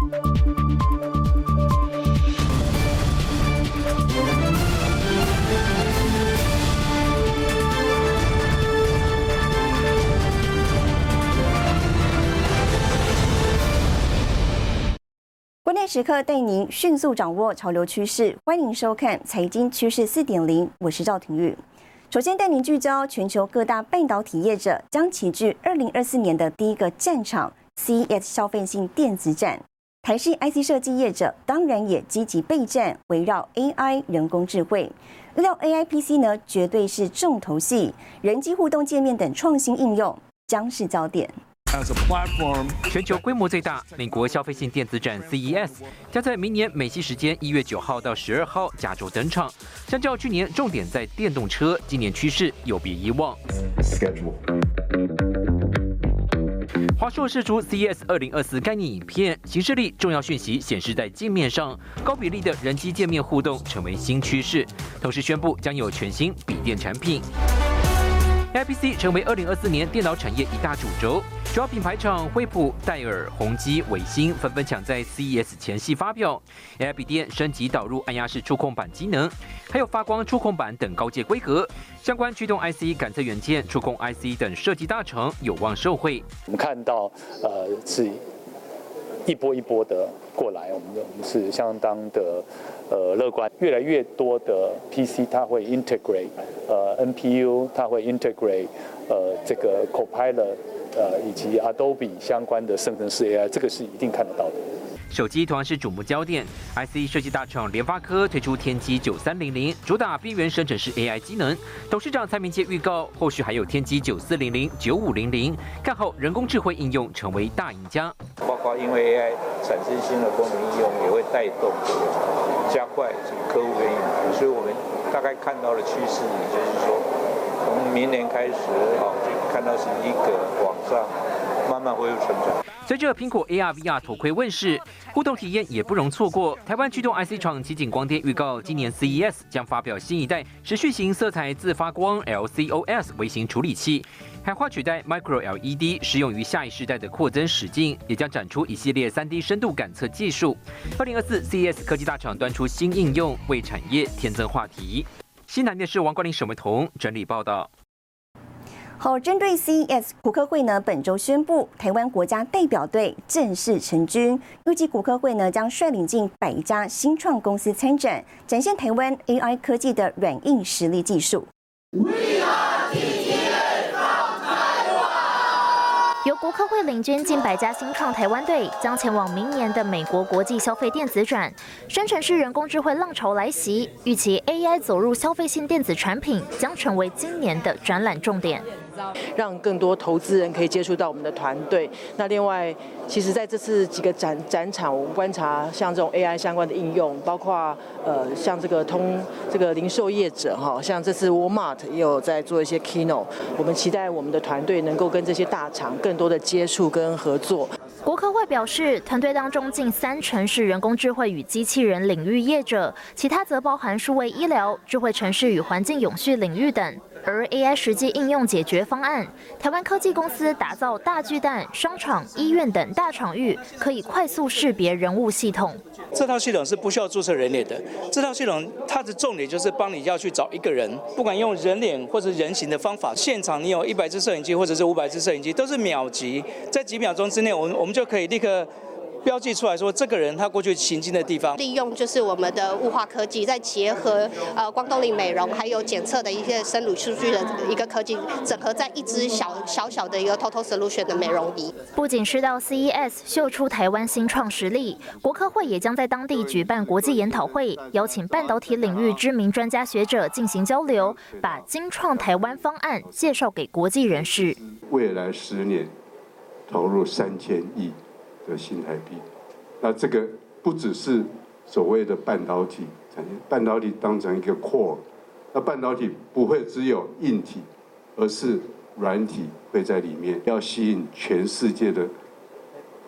关键时刻带您迅速掌握潮流趋势，欢迎收看《财经趋势四点零》，我是赵廷玉。首先带您聚焦全球各大半导体业者将齐聚二零二四年的第一个战场 ——C S 消费性电子展。台系 IC 设计业者当然也积极备战，围绕 AI 人工智慧，预料 AI PC 呢绝对是重头戏，人机互动界面等创新应用将是焦点。全球规模最大美国消费性电子展 CES 将在明年美西时间一月九号到十二号加州登场。相较去年重点在电动车，今年趋势有别以往。华硕释出 CES 二零二四概念影片，形式力重要讯息显示在镜面上，高比例的人机界面互动成为新趋势。同时宣布将有全新笔电产品。IPC 成为二零二四年电脑产业一大主轴，主要品牌厂惠普、戴尔、宏基、伟星纷纷抢在 CES 前夕发表 AI 笔电升级导入按压式触控板机能，还有发光触控板等高阶规格。相关驱动 IC、感测元件、触控 IC 等设计大成有望受惠。我们看到，呃，是一波一波的过来，我们我们是相当的。呃，乐观，越来越多的 PC 它会 integrate，呃，NPU 它会 integrate，呃，这个 Copilot，呃，以及 Adobe 相关的生成式 AI，这个是一定看得到的。手机同样是瞩目焦点，IC 设计大厂联发科推出天玑九三零零，主打边缘生成式 AI 机能。董事长蔡明介预告，后续还有天玑九四零零、九五零零，看好人工智慧应用成为大赢家。包括因为 AI 产生新的功能应用，也会带动加快客户的应用，所以我们大概看到的趋势，也就是说，从明年开始，好就看到是一个往上慢慢恢复成长。随着苹果 AR VR 头盔问世，互动体验也不容错过。台湾驱动 IC 厂奇景光电预告，今年 CES 将发表新一代持续型色彩自发光 LCOS 微型处理器，海化取代 Micro LED，适用于下一世代的扩增使镜，也将展出一系列 3D 深度感测技术。2024 CES 科技大厂端出新应用，为产业添增话题。西南电视王冠林、沈维彤整理报道。好，针对 CES，股科会呢本周宣布，台湾国家代表队正式成军，预计股科会呢将率领近百家新创公司参展，展现台湾 AI 科技的软硬实力技术。由国科会领军近百家新创台湾队，将前往明年的美国国际消费电子展。生成式人工智慧浪潮来袭，预期 AI 走入消费性电子产品，将成为今年的展览重点。让更多投资人可以接触到我们的团队。那另外，其实在这次几个展展场，我们观察像这种 AI 相关的应用，包括呃像这个通这个零售业者哈，像这次 Walmart 也有在做一些 keynote。我们期待我们的团队能够跟这些大厂更多的接触跟合作。国科会表示，团队当中近三成是人工智慧与机器人领域业者，其他则包含数位医疗、智慧城市与环境永续领域等。而 AI 实际应用解决方案，台湾科技公司打造大巨蛋、商场、医院等大场域，可以快速识别人物系统。这套系统是不需要注册人脸的。这套系统它的重点就是帮你要去找一个人，不管用人脸或者人形的方法，现场你有一百只摄影机或者是五百只摄影机，都是秒级，在几秒钟之内，我们我们就可以立刻。标记出来说，这个人他过去行经的地方，利用就是我们的雾化科技，再结合呃光动力美容，还有检测的一些生乳数据的一个科技，整合在一支小小小的一个 Total Solution 的美容仪。不仅是到 CES 秀出台湾新创实力，国科会也将在当地举办国际研讨会，邀请半导体领域知名专家学者进行交流，把精创台湾方案介绍给国际人士。未来十年投入三千亿。的新台币，那这个不只是所谓的半导体产业，半导体当成一个 core，那半导体不会只有硬体，而是软体会在里面，要吸引全世界的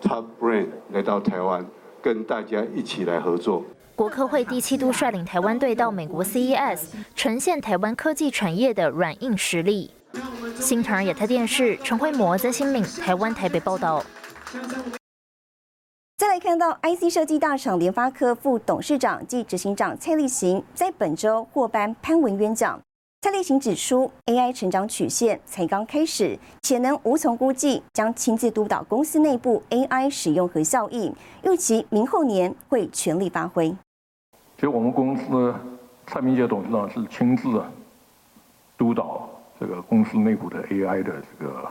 top brand 来到台湾，跟大家一起来合作。国科会第七度率领台湾队到美国 CES，呈现台湾科技产业的软硬实力。新唐人亚太电视陈慧模、曾新敏，台湾台北报道。再来看到 IC 设计大厂联发科副董事长暨执行长蔡立行在本周获颁潘文渊奖。蔡立行指出，AI 成长曲线才刚开始，潜能无从估计，将亲自督导公司内部 AI 使用和效益，预期明后年会全力发挥。其实我们公司蔡明杰董事长是亲自督导这个公司内部的 AI 的这个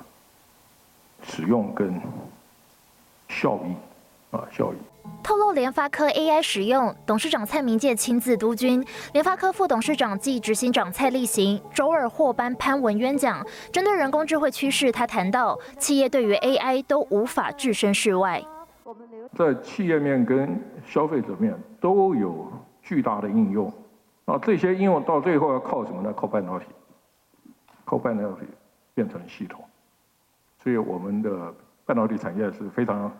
使用跟效益。啊，效益。透露联发科 AI 使用，董事长蔡明介亲自督军，联发科副董事长暨执行长蔡立行周二获颁潘文渊奖。针对人工智慧趋势，他谈到，企业对于 AI 都无法置身事外。在企业面跟消费者面都有巨大的应用，啊，这些应用到最后要靠什么呢？靠半导体，靠半导体变成系统。所以我们的半导体产业是非常。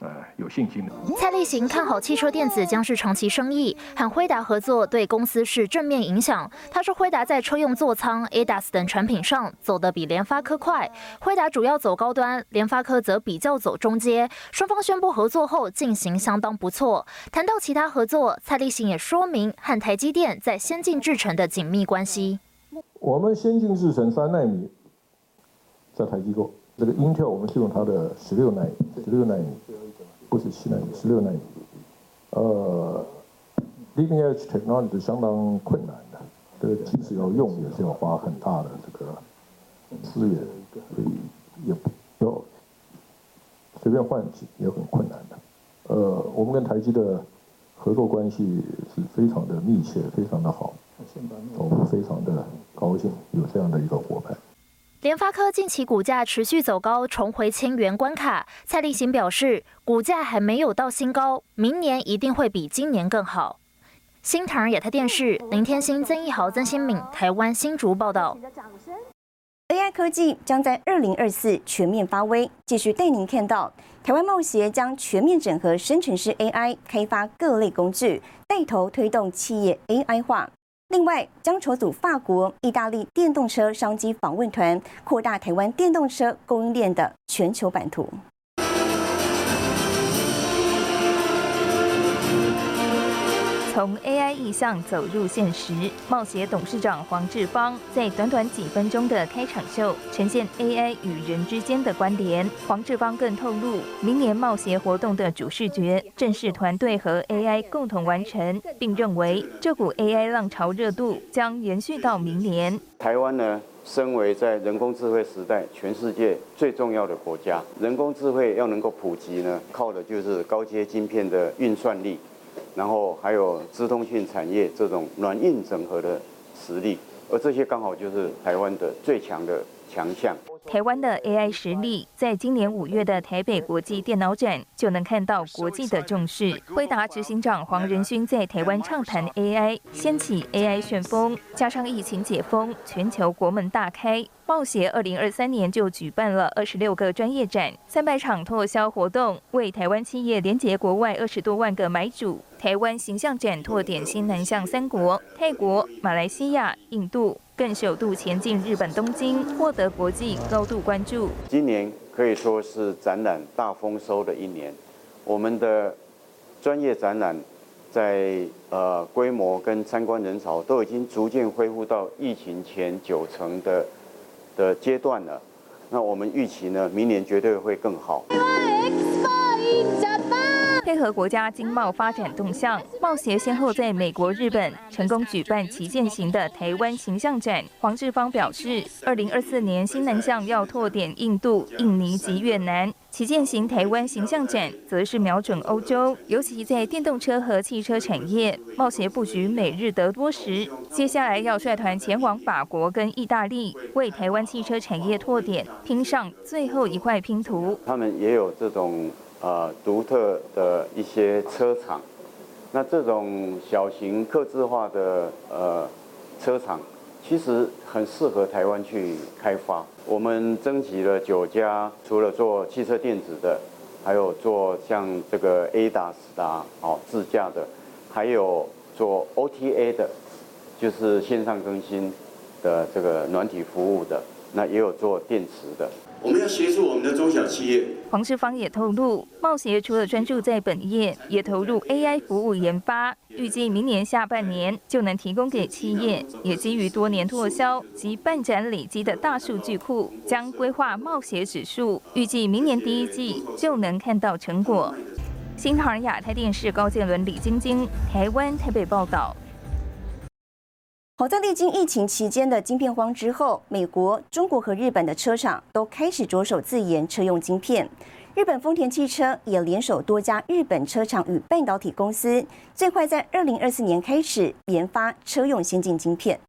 呃，有信心的。蔡立行看好汽车电子将是长期生意，和辉达合作对公司是正面影响。他说，辉达在车用座舱、ADAS 等产品上走得比联发科快，辉达主要走高端，联发科则比较走中阶。双方宣布合作后，进行相当不错。谈到其他合作，蔡立行也说明和台积电在先进制程的紧密关系。我们先进制程三纳米在台积构。这个 Intel 我们是用它的十六纳米，十六纳米，不是七纳米，十六纳米。呃，leading edge technology 是相当困难的，这个即使要用，也是要花很大的这个资源，所以也不要随便换机也很困难的。呃，我们跟台积的合作关系是非常的密切，非常的好，我们非常的高兴有这样的一个伙伴。联发科近期股价持续走高，重回千元关卡。蔡立行表示，股价还没有到新高，明年一定会比今年更好。新唐亚太电视林天星、曾义豪、曾新敏，台湾新竹报道。AI 科技将在二零二四全面发威，继续带您看到台湾贸协将全面整合生成式 AI，开发各类工具，带头推动企业 AI 化。另外，将筹组法国、意大利电动车商机访问团，扩大台湾电动车供应链的全球版图。从 AI 意向走入现实，冒协董事长黄志芳在短短几分钟的开场秀呈现 AI 与人之间的关联。黄志芳更透露，明年冒协活动的主视觉正是团队和 AI 共同完成，并认为这股 AI 浪潮热度将延续到明年。台湾呢，身为在人工智慧时代全世界最重要的国家，人工智慧要能够普及呢，靠的就是高阶晶片的运算力。然后还有资通讯产业这种软硬整合的实力，而这些刚好就是台湾的最强的强项。台湾的 AI 实力，在今年五月的台北国际电脑展就能看到国际的重视。辉达执行长黄仁勋在台湾畅谈 AI，掀起 AI 旋风，加上疫情解封，全球国门大开。报协二零二三年就举办了二十六个专业展、三百场拓销活动，为台湾企业连接国外二十多万个买主。台湾形象展拓点新南向三国：泰国、马来西亚、印度，更首度前进日本东京，获得国际高度关注。今年可以说是展览大丰收的一年，我们的专业展览在呃规模跟参观人潮都已经逐渐恢复到疫情前九成的。的阶段了，那我们预期呢，明年绝对会更好。配合国家经贸发展动向，贸协先后在美国、日本成功举办旗舰型的台湾形象展。黄志芳表示，二零二四年新南向要拓点印度、印尼及越南。旗舰型台湾形象展则是瞄准欧洲，尤其在电动车和汽车产业，贸协布局美日得多时，接下来要率团前往法国跟意大利，为台湾汽车产业拓点，拼上最后一块拼图。他们也有这种呃独特的一些车厂，那这种小型客制化的呃车厂。其实很适合台湾去开发。我们征集了九家，除了做汽车电子的，还有做像这个 ADAS 的哦自驾的，还有做 OTA 的，就是线上更新的这个软体服务的，那也有做电池的。我们要协助我们的中小企业。黄世芳也透露，茂协除了专注在本业，也投入 AI 服务研发，预计明年下半年就能提供给企业。也基于多年拓销及办展累积的大数据库，将规划茂协指数，预计明年第一季就能看到成果。新唐亚太电视高建伦、李晶晶，台湾台北报道。好在历经疫情期间的晶片荒之后，美国、中国和日本的车厂都开始着手自研车用晶片。日本丰田汽车也联手多家日本车厂与半导体公司，最快在二零二四年开始研发车用先进晶片。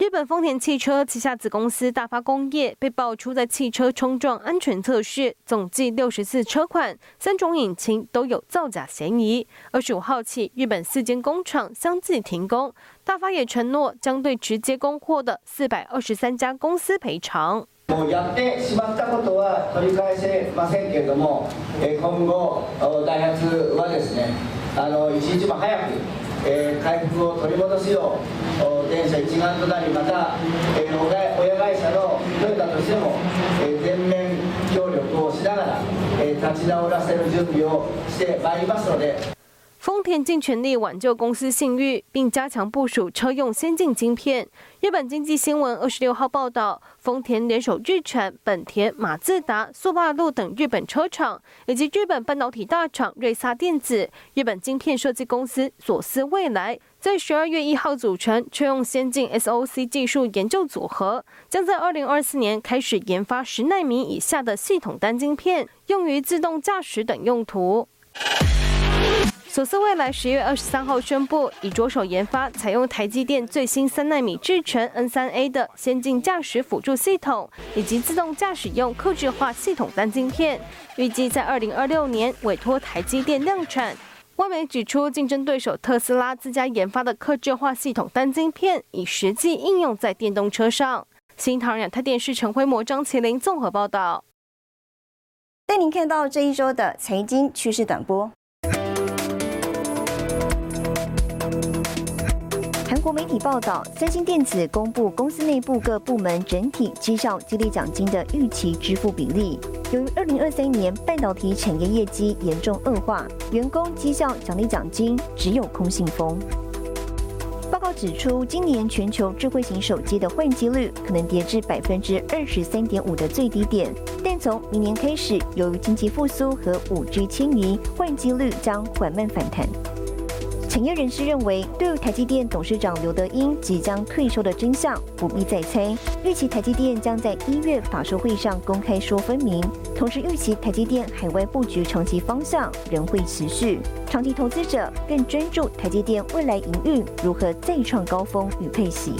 日本丰田汽车旗下子公司大发工业被爆出在汽车冲撞安全测试，总计六十四车款、三种引擎都有造假嫌疑。二十五号起，日本四间工厂相继停工，大发也承诺将对直接供货的四百二十三家公司赔偿。もうやってしまったことは取り返せませんけれども、今後ダイハツはですね、あの一日も早く。 え回復を取り戻すよう電車一丸となりまたえ親会社のトヨタとしてもえ全面協力をしながらえ立ち直らせる準備をしてまいりますので。丰田尽全力挽救公司信誉，并加强部署车用先进晶片。日本经济新闻二十六号报道，丰田联手日产、本田、马自达、速霸陆等日本车厂，以及日本半导体大厂瑞萨电子、日本晶片设计公司索斯未来，在十二月一号组成车用先进 SOC 技术研究组合，将在二零二四年开始研发十纳米以下的系统单晶片，用于自动驾驶等用途。索斯未来十月二十三号宣布，已着手研发采用台积电最新三纳米制程 N 三 A 的先进驾驶辅助系统，以及自动驾驶用客制化系统单晶片，预计在二零二六年委托台积电量产。外媒指出，竞争对手特斯拉自家研发的客制化系统单晶片，已实际应用在电动车上。新唐人台电视陈辉模、张麒麟综合报道。带您看到这一周的财经趋势短波。国媒体报道，三星电子公布公司内部各部门整体绩效激励奖金的预期支付比例。由于二零二三年半导体产业业绩严重恶化，员工绩效奖励奖金只有空信封。报告指出，今年全球智慧型手机的换机率可能跌至百分之二十三点五的最低点，但从明年开始，由于经济复苏和五 G 迁移，换机率将缓慢反弹。产业人士认为，对于台积电董事长刘德英即将退休的真相不必再猜，预期台积电将在一月法说会上公开说分明。同时，预期台积电海外布局长期方向仍会持续，长期投资者更专注台积电未来营运如何再创高峰与配息。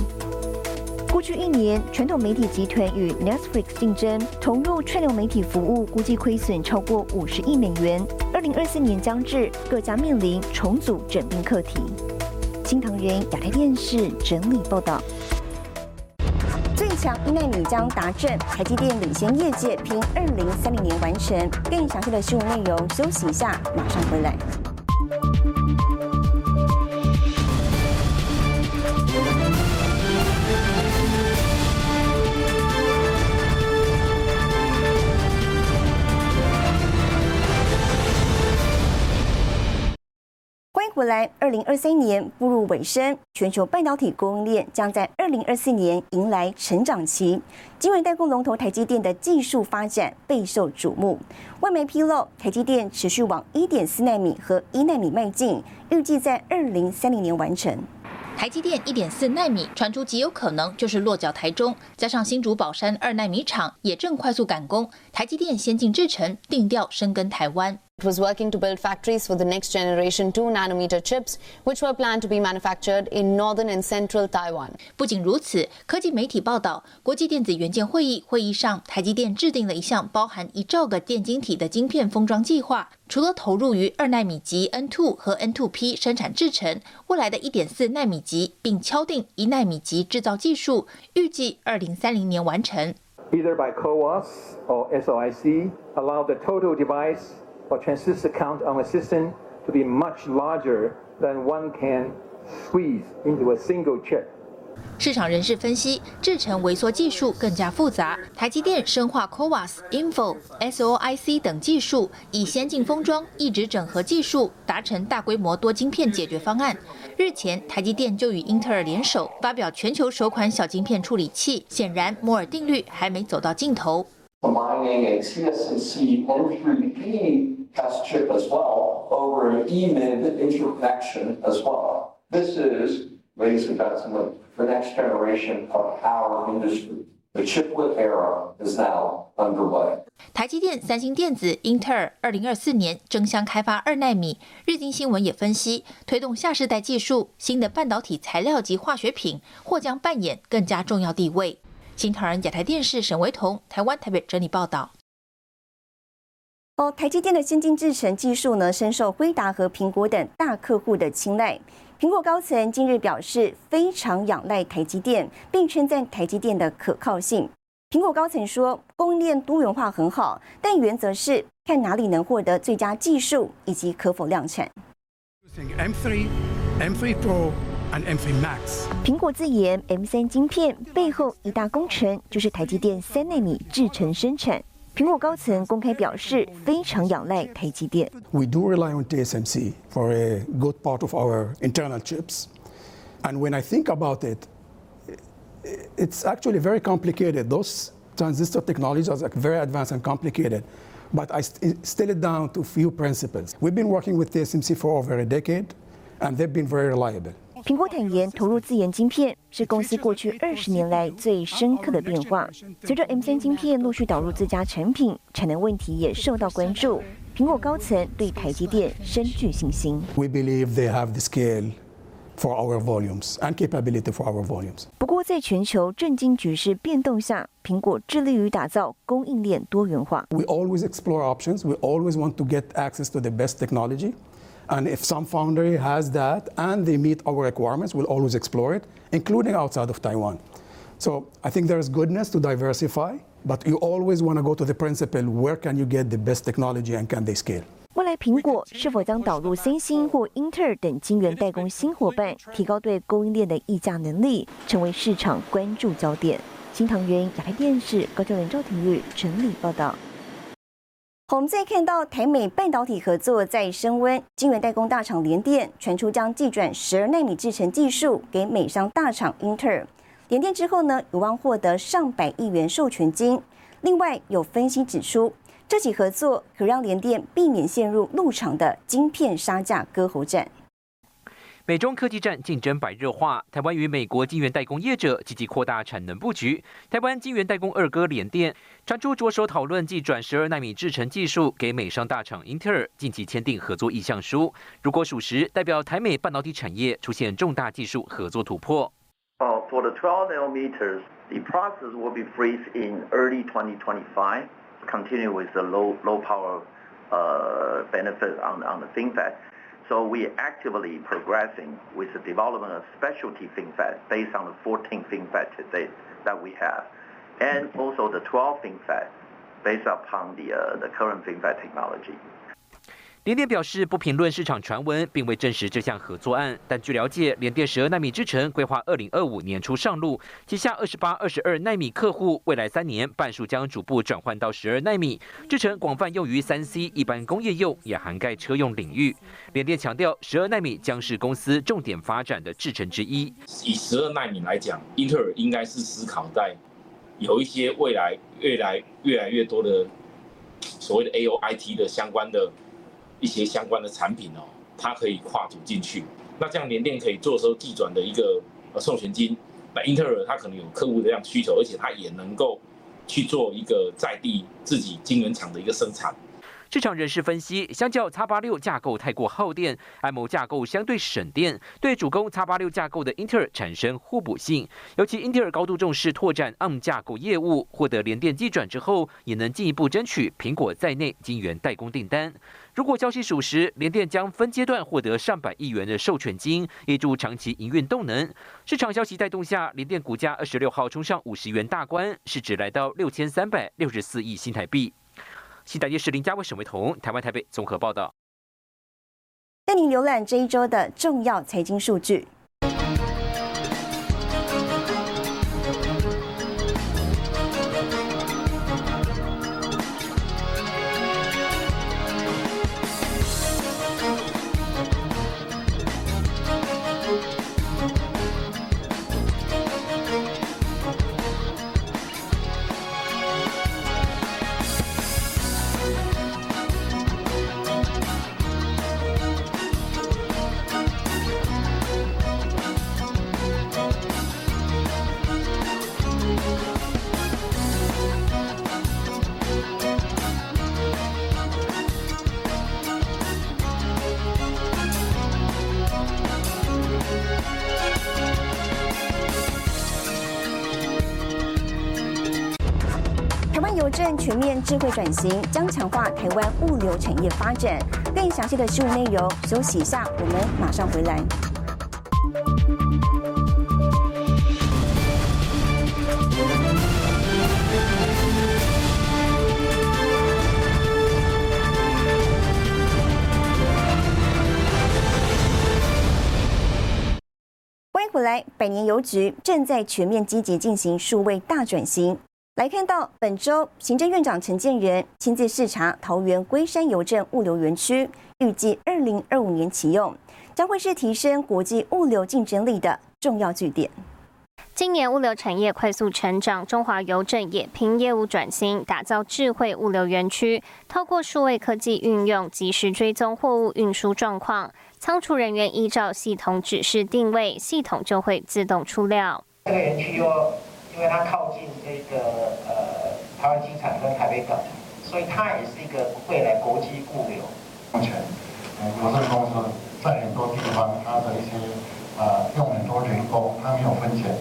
过去一年，传统媒体集团与 Netflix 竞争，投入串流媒体服务，估计亏损超过五十亿美元。二零二四年将至，各家面临重组整并课题。新唐人亚太电视整理报道。最强一纳米将达阵，台积电领先业界，拼二零三零年完成。更详细的新闻内容，休息一下，马上回来。未来，二零二三年步入尾声，全球半导体供应链将在二零二四年迎来成长期。晶圆代工龙头台积电的技术发展备受瞩目。外媒披露，台积电持续往一点四纳米和一纳米迈进，预计在二零三零年完成。台积电一点四纳米传出极有可能就是落脚台中，加上新竹宝山二纳米厂也正快速赶工，台积电先进制程定调深耕台湾。It was working to build factories for the next generation 2 nanometer chips, which were planned to be manufactured in northern and central Taiwan. 不仅如此，科技媒体报道，国际电子元件会议会议上，台积电制定了一项包含一兆个电晶体的晶片封装计划。除了投入于二纳米级 N2 和 N2P 生产制程，未来的一点四纳米级，并敲定一纳米级制造技术，预计二零三零年完成。Either by CoWoS or SOIC, allow the total device or transistor count on a system to be much larger than one can squeeze into a single chip. 市场人士分析，制程微缩技术更加复杂，台积电深化 CoWoS、Info、SOIC 等技术，以先进封装、一直整合技术达成大规模多晶片解决方案。日前，台积电就与英特尔联手发表全球首款小晶片处理器，显然摩尔定律还没走到尽头。Combining a TSMC N3P test chip as well over an EMIB interconnection as well. This is, ladies and gentlemen, the next generation of our industry. The chiplet era is now underway. 台积电、三星电子、英特尔，二零二四年争相开发二纳米。日经新闻也分析，推动下世代技术，新的半导体材料及化学品或将扮演更加重要地位。新唐人亚太电视沈维彤，台湾台北整理报道。哦，台积电的先进制程技术呢，深受辉达和苹果等大客户的青睐。苹果高层近日表示，非常仰赖台积电，并称赞台积电的可靠性。苹果高层说，供应链多元化很好，但原则是看哪里能获得最佳技术以及可否量产。M3、M3 Pro and M3 Max。苹果自研 M3 晶片背后一大功臣就是台积电三纳米制程生产。苹果高层公开表示，非常仰赖台积电。We do rely on TSMC for a good part of our internal chips, and when I think about it, it's actually very complicated. Those transistor technologies are very advanced and complicated, but I still it down to few principles. We've been working with TSMC for over a decade, and they've been very reliable. 苹果坦言，投入自研晶片是公司过去二十年来最深刻的变化。随着 M3 晶片陆续导入自家产品，产能问题也受到关注。苹果高层对台积电深具信心。We believe they have the scale for our volumes and capability for our volumes. 不过，在全球震惊局势变动下，苹果致力于打造供应链多元化。We always explore options. We always want to get access to the best technology. And if some foundry has that and they meet our requirements, we'll always explore it, including outside of Taiwan. So I think there is goodness to diversify, but you always want to go to the principle where can you get the best technology and can they scale? 未来苹果是否将导入三星或英特尔等晶圆代工新伙伴，提高对供应链的议价能力，成为市场关注焦点。新唐人亚太电视高教人赵廷玉整理报道。 我们再看到台美半导体合作在升温，晶圆代工大厂联电传出将寄转十二纳米制程技术给美商大厂英特尔。联电之后呢，有望获得上百亿元授权金。另外有分析指出，这起合作可让联电避免陷入入场的晶片杀价割喉战。美中科技战竞争白热化，台湾与美国晶圆代工业者积极扩大产能布局。台湾晶圆代工二哥联电传出着手讨论寄转十二纳米制程技术给美商大厂英特尔，近期签订合作意向书。如果属实，代表台美半导体产业出现重大技术合作突破。Uh, for the 12 nanometers, the process will be freeze in early 2025. Continue with the low low power uh, benefit on on the FinFET. So we actively progressing with the development of specialty FinFET based on the 14 FinFET today that we have, and also the 12 FinFET based upon the uh, the current FinFET technology. 联电表示不评论市场传闻，并未证实这项合作案。但据了解，联电十二纳米制程规划二零二五年初上路，旗下二十八、二十二纳米客户未来三年半数将逐步转换到十二纳米制程，广泛用于三 C 一般工业用，也涵盖车用领域。联电强调，十二纳米将是公司重点发展的制程之一。以十二纳米来讲，英特尔应该是思考在有一些未来越来越来越多的所谓的 A O I T 的相关的。一些相关的产品哦，它可以跨足进去，那这样联电可以做收计转的一个呃授权金，那英特尔它可能有客户的这样需求，而且它也能够去做一个在地自己晶圆厂的一个生产。市场人士分析，相较 X 八六架构太过耗电，M 架构相对省电，对主攻 X 八六架构的英特尔产生互补性。尤其英特尔高度重视拓展 ARM 架构业务，获得联电机转之后，也能进一步争取苹果在内晶圆代工订单。如果消息属实，联电将分阶段获得上百亿元的授权金，挹注长期营运动能。市场消息带动下，联电股价二十六号冲上五十元大关，市值来到六千三百六十四亿新台币。西台电视林家伟、沈维彤，台湾台北综合报道。带您浏览这一周的重要财经数据。湾邮政全面智慧转型，将强化台湾物流产业发展。更详细的新闻内容，休息一下，我们马上回来。欢迎回来，百年邮局正在全面积极进行数位大转型。来看到本周，行政院长陈建仁亲自视察桃园龟山邮政物流园区，预计二零二五年启用，将会是提升国际物流竞争力的重要据点。今年物流产业快速成长，中华邮政也凭业务转型，打造智慧物流园区，透过数位科技运用，及时追踪货物运输状况。仓储人员依照系统指示定位，系统就会自动出料。这个园区又因为它靠近这个呃台湾机场跟台北港，所以它也是一个未来国际物流。目前，邮政公司在很多地方，它的一些呃用很多人工，它没有分拣，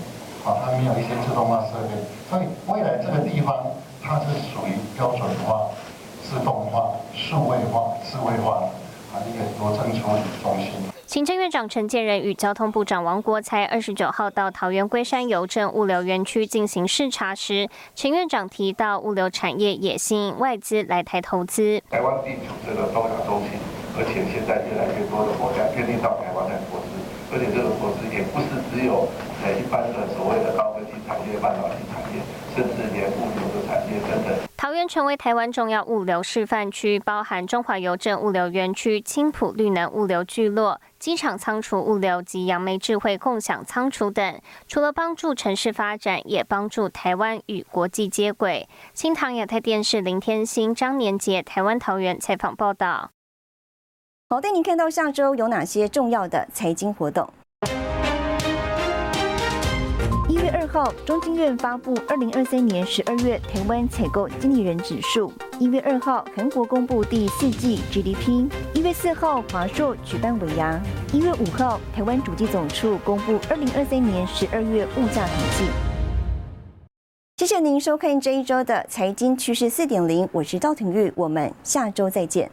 啊，它没有一些自动化设备，所以未来这个地方它是属于标准化、自动化、数位化、智慧化啊一个邮政处理中心。行政院长陈建仁与交通部长王国才二十九号到桃园龟山邮政物流园区进行视察时，陈院长提到，物流产业也吸引外资来台投资。台湾地处这个东亚中心，而且现在越来越多的国家决定到台湾来投资，而且这个投资也不是只有呃一般的高科技产业、半导体产业，甚至连物流的产业等等。桃园成为台湾重要物流示范区，包含中华邮政物流园区、青浦绿能物流聚落、机场仓储物流及杨梅智慧共享仓储等。除了帮助城市发展，也帮助台湾与国际接轨。新唐亚太电视林天星、张年杰，台湾桃园采访报道。好，带您看到下周有哪些重要的财经活动。号，中经院发布二零二三年十二月台湾采购经理人指数。一月二号，韩国公布第四季 GDP。一月四号，华硕举办尾牙。一月五号，台湾主机总处公布二零二三年十二月物价统计。谢谢您收看这一周的财经趋势四点零，我是赵廷玉，我们下周再见。